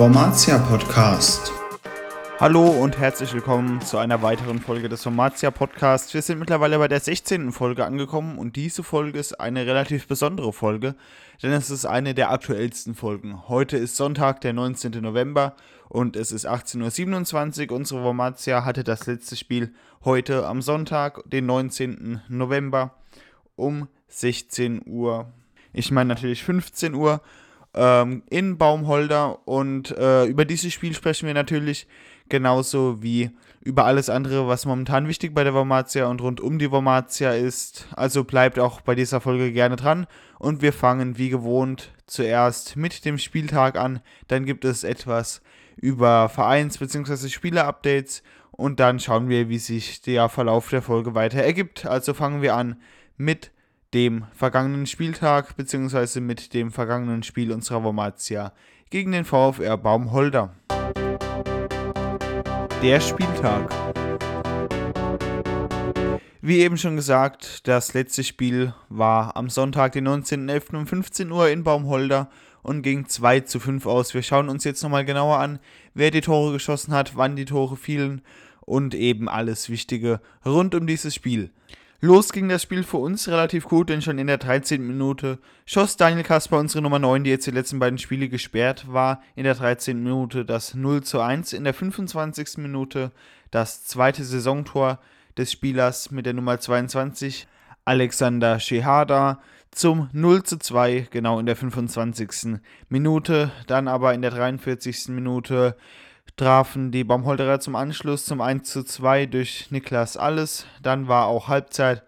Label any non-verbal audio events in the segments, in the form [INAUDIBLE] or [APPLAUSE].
Wormatia Podcast. Hallo und herzlich willkommen zu einer weiteren Folge des Formatia Podcasts. Wir sind mittlerweile bei der 16. Folge angekommen und diese Folge ist eine relativ besondere Folge, denn es ist eine der aktuellsten Folgen. Heute ist Sonntag, der 19. November und es ist 18.27 Uhr. Unsere Formatia hatte das letzte Spiel heute am Sonntag, den 19. November um 16 Uhr. Ich meine natürlich 15 Uhr ähm, in Baumholder und äh, über dieses Spiel sprechen wir natürlich genauso wie über alles andere, was momentan wichtig bei der Wormatia und rund um die Wormatia ist. Also bleibt auch bei dieser Folge gerne dran und wir fangen wie gewohnt zuerst mit dem Spieltag an. Dann gibt es etwas über Vereins- bzw. Spieler-Updates und dann schauen wir, wie sich der Verlauf der Folge weiter ergibt. Also fangen wir an mit dem vergangenen Spieltag bzw. mit dem vergangenen Spiel unserer Wormatia gegen den VfR Baumholder. Der Spieltag. Wie eben schon gesagt, das letzte Spiel war am Sonntag, den 19.11. um 15 Uhr in Baumholder und ging 2 zu 5 aus. Wir schauen uns jetzt nochmal genauer an, wer die Tore geschossen hat, wann die Tore fielen und eben alles Wichtige rund um dieses Spiel. Los ging das Spiel für uns relativ gut, denn schon in der 13. Minute schoss Daniel Kasper, unsere Nummer 9, die jetzt die letzten beiden Spiele gesperrt war, in der 13. Minute das 0 zu 1, in der 25. Minute das zweite Saisontor des Spielers mit der Nummer 22, Alexander Shehada, zum 0 zu 2, genau in der 25. Minute, dann aber in der 43. Minute trafen die Baumholderer zum Anschluss zum 1 zu 2 durch Niklas Alles. Dann war auch Halbzeit.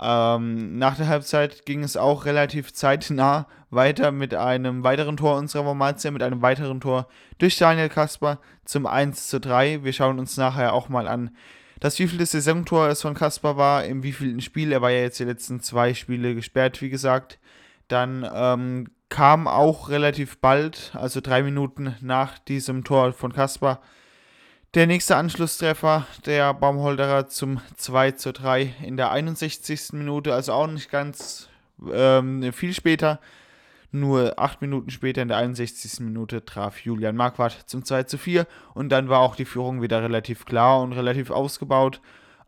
Ähm, nach der Halbzeit ging es auch relativ zeitnah weiter mit einem weiteren Tor unserer Formatia, mit einem weiteren Tor durch Daniel Kasper zum 1 zu 3. Wir schauen uns nachher auch mal an, das wievielte Saisontor es von Kasper war, im wievielten Spiel. Er war ja jetzt die letzten zwei Spiele gesperrt, wie gesagt. Dann ähm, kam auch relativ bald, also drei Minuten nach diesem Tor von Kaspar, der nächste Anschlusstreffer der Baumholderer zum 2 zu 3 in der 61. Minute, also auch nicht ganz ähm, viel später. Nur acht Minuten später, in der 61. Minute, traf Julian Marquardt zum 2 zu 4 und dann war auch die Führung wieder relativ klar und relativ ausgebaut.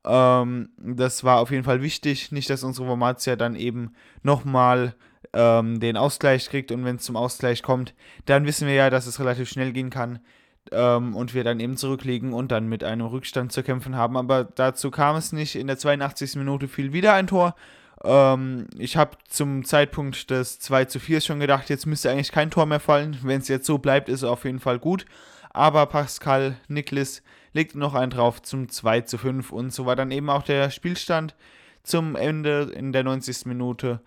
Ähm, das war auf jeden Fall wichtig, nicht, dass unsere Formatia dann eben nochmal ähm, den Ausgleich kriegt und wenn es zum Ausgleich kommt, dann wissen wir ja, dass es relativ schnell gehen kann ähm, und wir dann eben zurückliegen und dann mit einem Rückstand zu kämpfen haben. Aber dazu kam es nicht. In der 82. Minute fiel wieder ein Tor. Ähm, ich habe zum Zeitpunkt des 2 zu 4 schon gedacht, jetzt müsste eigentlich kein Tor mehr fallen. Wenn es jetzt so bleibt, ist es auf jeden Fall gut. Aber Pascal Niklas legte noch einen drauf zum 2 zu 5 und so war dann eben auch der Spielstand zum Ende in der 90. Minute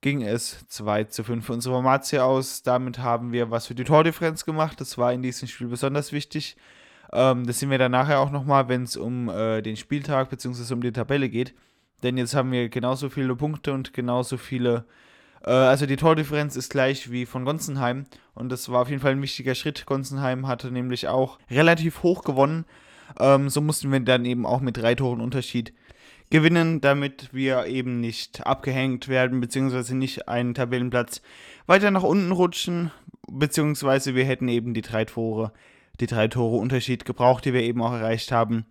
ging es 2 zu 5 für unsere Formatia aus. Damit haben wir was für die Tordifferenz gemacht. Das war in diesem Spiel besonders wichtig. Ähm, das sehen wir dann nachher auch nochmal, wenn es um äh, den Spieltag bzw. um die Tabelle geht. Denn jetzt haben wir genauso viele Punkte und genauso viele. Äh, also die Tordifferenz ist gleich wie von Gonsenheim. Und das war auf jeden Fall ein wichtiger Schritt. Gonsenheim hatte nämlich auch relativ hoch gewonnen. Ähm, so mussten wir dann eben auch mit drei Toren Unterschied gewinnen, damit wir eben nicht abgehängt werden, beziehungsweise nicht einen Tabellenplatz weiter nach unten rutschen, beziehungsweise wir hätten eben die drei Tore, die drei Tore Unterschied gebraucht, die wir eben auch erreicht haben,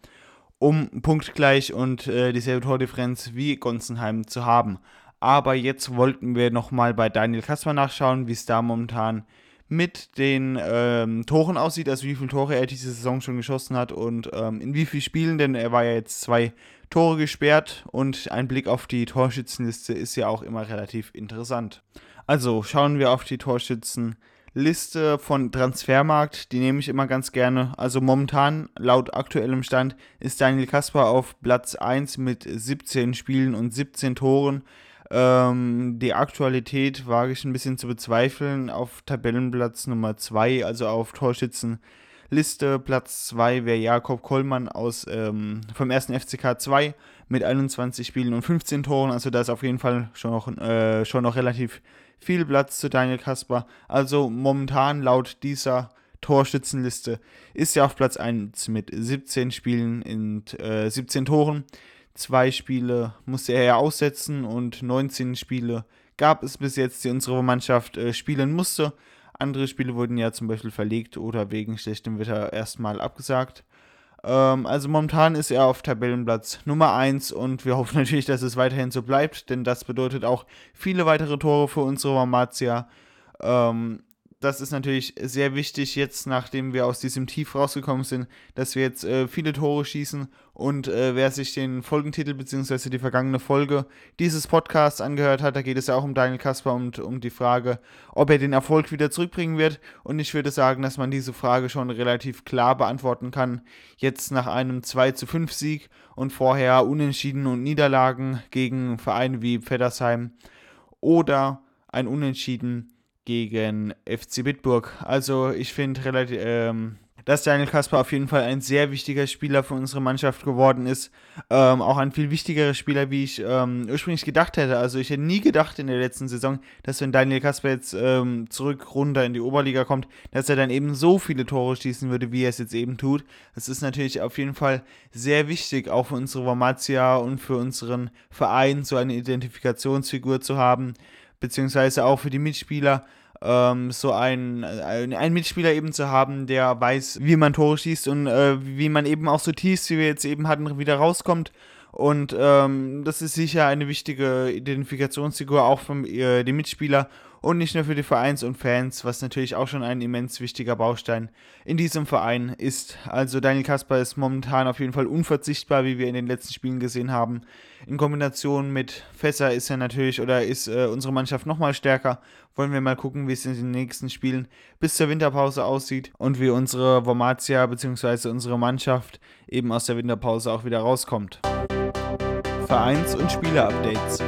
um punktgleich und äh, dieselbe Tordifferenz wie Gonsenheim zu haben. Aber jetzt wollten wir nochmal bei Daniel Kasper nachschauen, wie es da momentan mit den ähm, Toren aussieht, also wie viele Tore er diese Saison schon geschossen hat und ähm, in wie vielen Spielen, denn er war ja jetzt zwei Tore gesperrt und ein Blick auf die Torschützenliste ist ja auch immer relativ interessant. Also schauen wir auf die Torschützenliste von Transfermarkt, die nehme ich immer ganz gerne. Also momentan, laut aktuellem Stand, ist Daniel Kasper auf Platz 1 mit 17 Spielen und 17 Toren. Ähm, die Aktualität wage ich ein bisschen zu bezweifeln. Auf Tabellenplatz Nummer 2, also auf Torschützen Liste. Platz 2 wäre Jakob Kollmann aus, ähm, vom 1. FCK 2 mit 21 Spielen und 15 Toren. Also da ist auf jeden Fall schon noch, äh, schon noch relativ viel Platz zu Daniel Kasper. Also momentan laut dieser Torschützenliste ist er auf Platz 1 mit 17 Spielen und äh, 17 Toren. Zwei Spiele musste er ja aussetzen und 19 Spiele gab es bis jetzt, die unsere Mannschaft äh, spielen musste. Andere Spiele wurden ja zum Beispiel verlegt oder wegen schlechtem Wetter erstmal abgesagt. Ähm, also momentan ist er auf Tabellenplatz Nummer 1 und wir hoffen [LAUGHS] natürlich, dass es weiterhin so bleibt, denn das bedeutet auch viele weitere Tore für unsere Wormatia. Ähm, das ist natürlich sehr wichtig jetzt, nachdem wir aus diesem Tief rausgekommen sind, dass wir jetzt äh, viele Tore schießen. Und äh, wer sich den Folgentitel bzw. die vergangene Folge dieses Podcasts angehört hat, da geht es ja auch um Daniel Kasper und um die Frage, ob er den Erfolg wieder zurückbringen wird. Und ich würde sagen, dass man diese Frage schon relativ klar beantworten kann. Jetzt nach einem 2 zu 5 Sieg und vorher Unentschieden und Niederlagen gegen Vereine wie Feddersheim oder ein Unentschieden gegen FC Bitburg. Also ich finde relativ, ähm, dass Daniel Kasper auf jeden Fall ein sehr wichtiger Spieler für unsere Mannschaft geworden ist. Ähm, auch ein viel wichtigerer Spieler, wie ich ähm, ursprünglich gedacht hätte. Also ich hätte nie gedacht in der letzten Saison, dass wenn Daniel Kasper jetzt ähm, zurück runter in die Oberliga kommt, dass er dann eben so viele Tore schießen würde, wie er es jetzt eben tut. Das ist natürlich auf jeden Fall sehr wichtig, auch für unsere Wormatia und für unseren Verein so eine Identifikationsfigur zu haben, beziehungsweise auch für die Mitspieler ähm, so einen, einen Mitspieler eben zu haben, der weiß, wie man Tore schießt und äh, wie man eben auch so Tees, wie wir jetzt eben hatten, wieder rauskommt. Und ähm, das ist sicher eine wichtige Identifikationsfigur auch für äh, die Mitspieler und nicht nur für die Vereins und Fans, was natürlich auch schon ein immens wichtiger Baustein in diesem Verein ist. Also Daniel Kasper ist momentan auf jeden Fall unverzichtbar, wie wir in den letzten Spielen gesehen haben. In Kombination mit Fässer ist er natürlich oder ist äh, unsere Mannschaft nochmal stärker. Wollen wir mal gucken, wie es in den nächsten Spielen bis zur Winterpause aussieht und wie unsere Wormatia bzw. unsere Mannschaft eben aus der Winterpause auch wieder rauskommt. Vereins- und Spieler-Updates.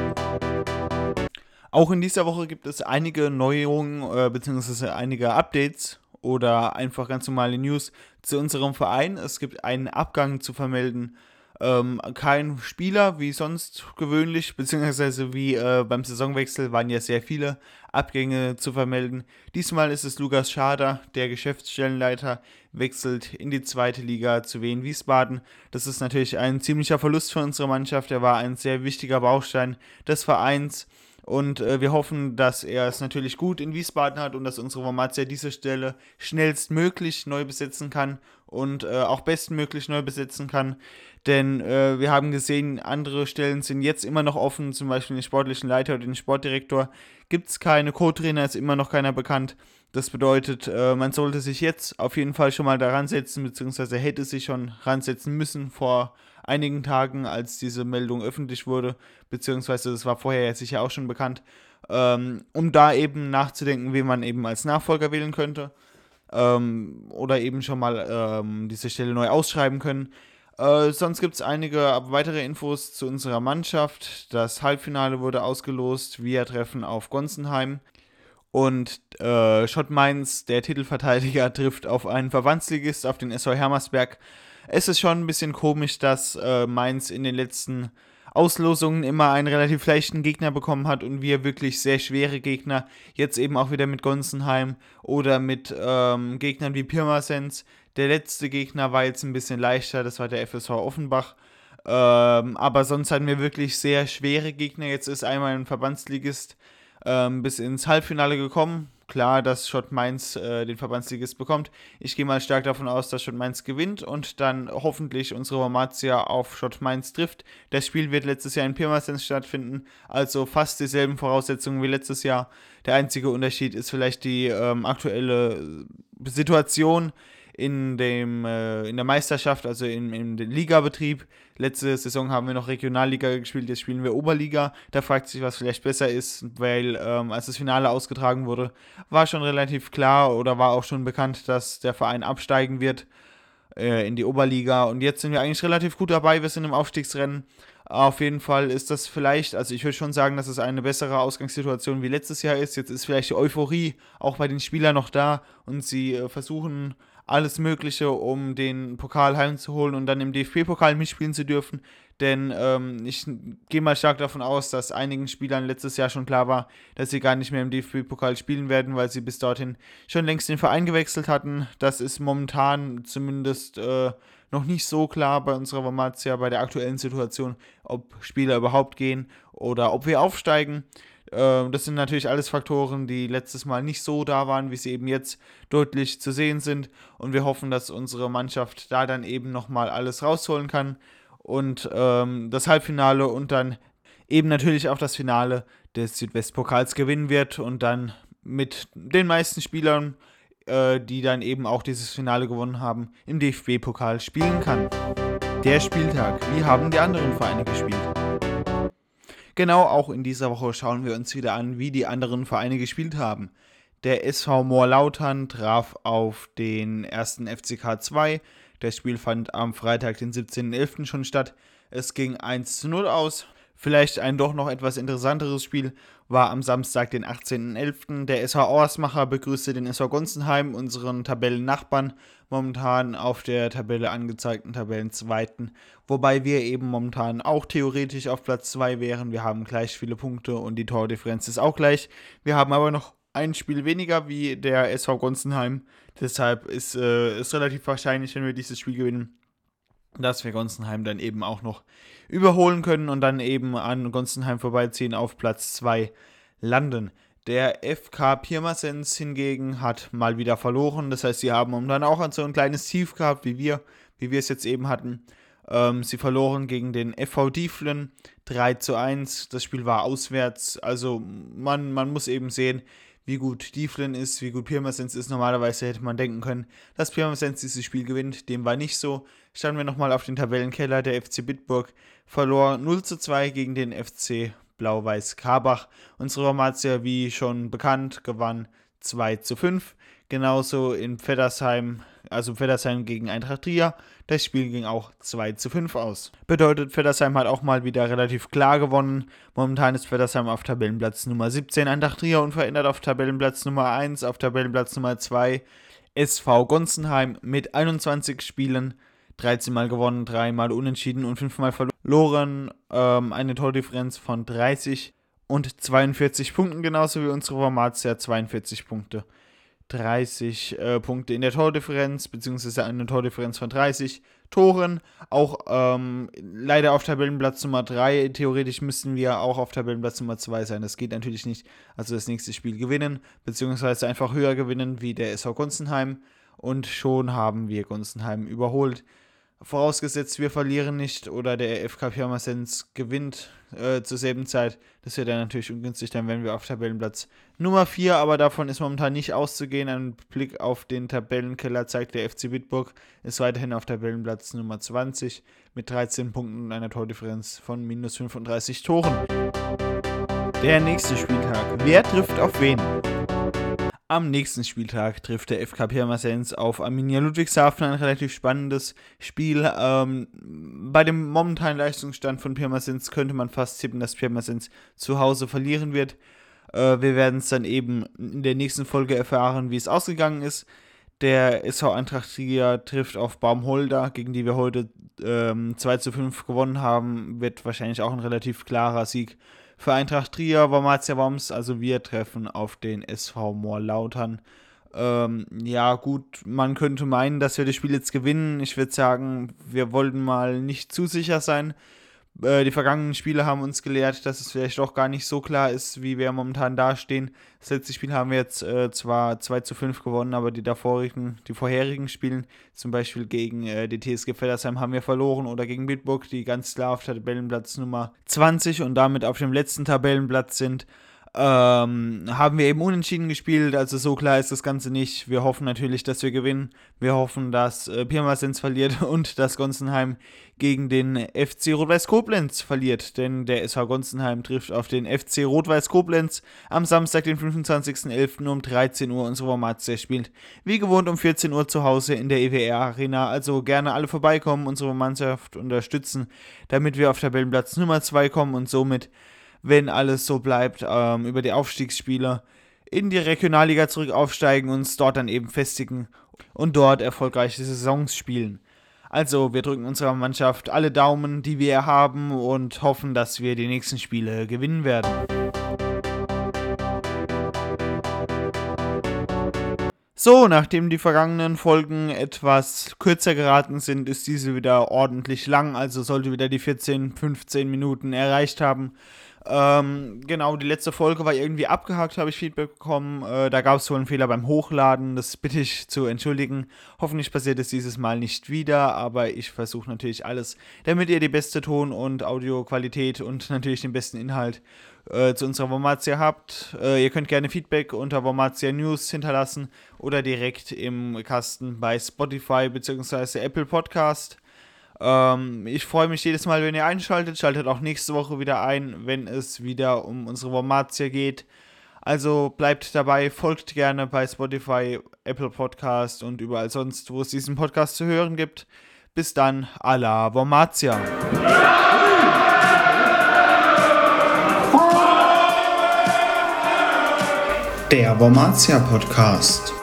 Auch in dieser Woche gibt es einige Neuerungen äh, bzw. einige Updates oder einfach ganz normale News zu unserem Verein. Es gibt einen Abgang zu vermelden. Ähm, kein Spieler wie sonst gewöhnlich, beziehungsweise wie äh, beim Saisonwechsel waren ja sehr viele Abgänge zu vermelden. Diesmal ist es Lukas Schader, der Geschäftsstellenleiter, wechselt in die zweite Liga zu Wien Wiesbaden. Das ist natürlich ein ziemlicher Verlust für unsere Mannschaft. Er war ein sehr wichtiger Baustein des Vereins. Und äh, wir hoffen, dass er es natürlich gut in Wiesbaden hat und dass unsere Formatia diese Stelle schnellstmöglich neu besetzen kann und äh, auch bestmöglich neu besetzen kann. Denn äh, wir haben gesehen, andere Stellen sind jetzt immer noch offen, zum Beispiel den sportlichen Leiter oder den Sportdirektor. Gibt es keine Co-Trainer, ist immer noch keiner bekannt. Das bedeutet, äh, man sollte sich jetzt auf jeden Fall schon mal daran setzen, beziehungsweise hätte sich schon ransetzen müssen vor einigen Tagen, als diese Meldung öffentlich wurde, beziehungsweise das war vorher ja sicher auch schon bekannt, ähm, um da eben nachzudenken, wen man eben als Nachfolger wählen könnte ähm, oder eben schon mal ähm, diese Stelle neu ausschreiben können. Äh, sonst gibt es einige weitere Infos zu unserer Mannschaft. Das Halbfinale wurde ausgelost. Wir treffen auf Gonsenheim. Und äh, Schott Mainz, der Titelverteidiger, [LAUGHS] trifft auf einen Verbandsligist, auf den SV Hermersberg es ist schon ein bisschen komisch, dass äh, Mainz in den letzten Auslosungen immer einen relativ leichten Gegner bekommen hat und wir wirklich sehr schwere Gegner, jetzt eben auch wieder mit Gonsenheim oder mit ähm, Gegnern wie Pirmasens. Der letzte Gegner war jetzt ein bisschen leichter, das war der FSV Offenbach. Ähm, aber sonst hatten wir wirklich sehr schwere Gegner. Jetzt ist einmal ein Verbandsligist ähm, bis ins Halbfinale gekommen klar, dass Schott Mainz äh, den Verbandsligist bekommt. Ich gehe mal stark davon aus, dass Schott Mainz gewinnt und dann hoffentlich unsere Wormatia auf Schott Mainz trifft. Das Spiel wird letztes Jahr in Pirmasens stattfinden, also fast dieselben Voraussetzungen wie letztes Jahr. Der einzige Unterschied ist vielleicht die ähm, aktuelle Situation in, dem, äh, in der Meisterschaft, also im, im Ligabetrieb. Letzte Saison haben wir noch Regionalliga gespielt, jetzt spielen wir Oberliga. Da fragt sich, was vielleicht besser ist, weil ähm, als das Finale ausgetragen wurde, war schon relativ klar oder war auch schon bekannt, dass der Verein absteigen wird äh, in die Oberliga. Und jetzt sind wir eigentlich relativ gut dabei, wir sind im Aufstiegsrennen. Auf jeden Fall ist das vielleicht, also ich würde schon sagen, dass es eine bessere Ausgangssituation wie letztes Jahr ist. Jetzt ist vielleicht die Euphorie auch bei den Spielern noch da und sie äh, versuchen alles Mögliche, um den Pokal heimzuholen und dann im DFB-Pokal mitspielen zu dürfen. Denn ähm, ich gehe mal stark davon aus, dass einigen Spielern letztes Jahr schon klar war, dass sie gar nicht mehr im DFB-Pokal spielen werden, weil sie bis dorthin schon längst den Verein gewechselt hatten. Das ist momentan zumindest äh, noch nicht so klar bei unserer Wormatia, bei der aktuellen Situation, ob Spieler überhaupt gehen oder ob wir aufsteigen. Ähm, das sind natürlich alles Faktoren, die letztes Mal nicht so da waren, wie sie eben jetzt deutlich zu sehen sind. Und wir hoffen, dass unsere Mannschaft da dann eben nochmal alles rausholen kann und ähm, das Halbfinale und dann eben natürlich auch das Finale des Südwestpokals gewinnen wird und dann mit den meisten Spielern, äh, die dann eben auch dieses Finale gewonnen haben, im DFB-Pokal spielen kann. Der Spieltag. Wie haben die anderen Vereine gespielt? Genau, auch in dieser Woche schauen wir uns wieder an, wie die anderen Vereine gespielt haben. Der SV Moorlautern traf auf den ersten FCK 2. Das Spiel fand am Freitag, den 17.11. schon statt. Es ging 1 zu 0 aus. Vielleicht ein doch noch etwas interessanteres Spiel war am Samstag, den 18.11. Der SV Auersmacher begrüßte den SV Gonsenheim, unseren Tabellennachbarn, momentan auf der Tabelle angezeigten Tabellenzweiten, wobei wir eben momentan auch theoretisch auf Platz 2 wären. Wir haben gleich viele Punkte und die Tordifferenz ist auch gleich. Wir haben aber noch ein Spiel weniger wie der SV Gonsenheim. Deshalb ist es äh, relativ wahrscheinlich, wenn wir dieses Spiel gewinnen, dass wir Gonsenheim dann eben auch noch überholen können und dann eben an Gonsenheim vorbeiziehen auf Platz 2 landen. Der FK Pirmasens hingegen hat mal wieder verloren. Das heißt, sie haben dann auch so ein kleines Tief gehabt, wie wir, wie wir es jetzt eben hatten. Ähm, sie verloren gegen den FV Dieflen 3 zu 1. Das Spiel war auswärts. Also man, man muss eben sehen, wie gut Dieflin ist, wie gut Pirmasens ist. Normalerweise hätte man denken können, dass Pirmasens dieses Spiel gewinnt. Dem war nicht so. Standen wir nochmal auf den Tabellenkeller. Der FC Bitburg verlor 0 zu 2 gegen den FC Blau-Weiß Karbach. Unsere Formatia, wie schon bekannt, gewann 2 zu 5. Genauso in Feddersheim, also Feddersheim gegen Eintracht Trier. Das Spiel ging auch 2 zu 5 aus. Bedeutet, Feddersheim hat auch mal wieder relativ klar gewonnen. Momentan ist Feddersheim auf Tabellenplatz Nummer 17, Eintracht Trier unverändert auf Tabellenplatz Nummer 1, auf Tabellenplatz Nummer 2 SV Gonsenheim mit 21 Spielen, 13 Mal gewonnen, 3 Mal unentschieden und 5 Mal verloren. Ähm, eine Tordifferenz von 30 und 42 Punkten, genauso wie unsere Formatia 42 Punkte. 30 äh, Punkte in der Tordifferenz, beziehungsweise eine Tordifferenz von 30 Toren. Auch ähm, leider auf Tabellenplatz Nummer 3. Theoretisch müssten wir auch auf Tabellenplatz Nummer 2 sein. Das geht natürlich nicht. Also das nächste Spiel gewinnen, beziehungsweise einfach höher gewinnen wie der SV Gunzenheim. Und schon haben wir Gunzenheim überholt. Vorausgesetzt, wir verlieren nicht oder der FK Pirmasens gewinnt äh, zur selben Zeit. Das wäre dann natürlich ungünstig, dann wären wir auf Tabellenplatz Nummer 4, aber davon ist momentan nicht auszugehen. Ein Blick auf den Tabellenkeller zeigt, der FC Bitburg ist weiterhin auf Tabellenplatz Nummer 20 mit 13 Punkten und einer Tordifferenz von minus 35 Toren. Der nächste Spieltag. Wer trifft auf wen? Am nächsten Spieltag trifft der FK Pirmasens auf Arminia Ludwigshafen ein relativ spannendes Spiel. Ähm, bei dem momentanen Leistungsstand von Pirmasens könnte man fast tippen, dass Pirmasens zu Hause verlieren wird. Äh, wir werden es dann eben in der nächsten Folge erfahren, wie es ausgegangen ist. Der SV Eintracht Trier trifft auf Baumholder, gegen die wir heute ähm, 2 zu 5 gewonnen haben. Wird wahrscheinlich auch ein relativ klarer Sieg für Eintracht Trier, Wormatia Worms. Also wir treffen auf den SV Moorlautern. Ähm, ja, gut, man könnte meinen, dass wir das Spiel jetzt gewinnen. Ich würde sagen, wir wollten mal nicht zu sicher sein. Äh, die vergangenen Spiele haben uns gelehrt, dass es vielleicht auch gar nicht so klar ist, wie wir momentan dastehen. Das letzte Spiel haben wir jetzt äh, zwar 2 zu 5 gewonnen, aber die davorigen, die vorherigen Spielen, zum Beispiel gegen äh, die TSG Feddersheim, haben wir verloren oder gegen Bitburg, die ganz klar auf Tabellenplatz Nummer 20 und damit auf dem letzten Tabellenplatz sind ähm, haben wir eben unentschieden gespielt, also so klar ist das Ganze nicht. Wir hoffen natürlich, dass wir gewinnen. Wir hoffen, dass äh, Pirmasens verliert [LAUGHS] und dass Gonsenheim gegen den FC Rot-Weiß Koblenz verliert, denn der SV Gonsenheim trifft auf den FC Rot-Weiß Koblenz am Samstag, den 25.11. um 13 Uhr. Unsere Formatia spielt wie gewohnt um 14 Uhr zu Hause in der EWR Arena, also gerne alle vorbeikommen, unsere Mannschaft unterstützen, damit wir auf Tabellenplatz Nummer 2 kommen und somit wenn alles so bleibt, ähm, über die Aufstiegsspieler in die Regionalliga zurück aufsteigen, uns dort dann eben festigen und dort erfolgreiche Saisons spielen. Also, wir drücken unserer Mannschaft alle Daumen, die wir haben und hoffen, dass wir die nächsten Spiele gewinnen werden. So, nachdem die vergangenen Folgen etwas kürzer geraten sind, ist diese wieder ordentlich lang, also sollte wieder die 14, 15 Minuten erreicht haben. Ähm, genau, die letzte Folge war irgendwie abgehakt, habe ich Feedback bekommen. Äh, da gab es wohl einen Fehler beim Hochladen, das [LAUGHS] bitte ich zu entschuldigen. Hoffentlich passiert es dieses Mal nicht wieder, aber ich versuche natürlich alles, damit ihr die beste Ton- und Audioqualität und [LAUGHS] natürlich den besten Inhalt äh, zu unserer Wormatia habt. Äh, ihr könnt gerne Feedback unter Wormatia News hinterlassen oder direkt im Kasten bei Spotify bzw. Apple Podcast. Ähm, ich freue mich jedes Mal, wenn ihr einschaltet. Schaltet auch nächste Woche wieder ein, wenn es wieder um unsere Wormatia geht. Also bleibt dabei, folgt gerne bei Spotify, Apple Podcast und überall sonst, wo es diesen Podcast zu hören gibt. Bis dann, a la Wormatia. Der Wormatia Podcast.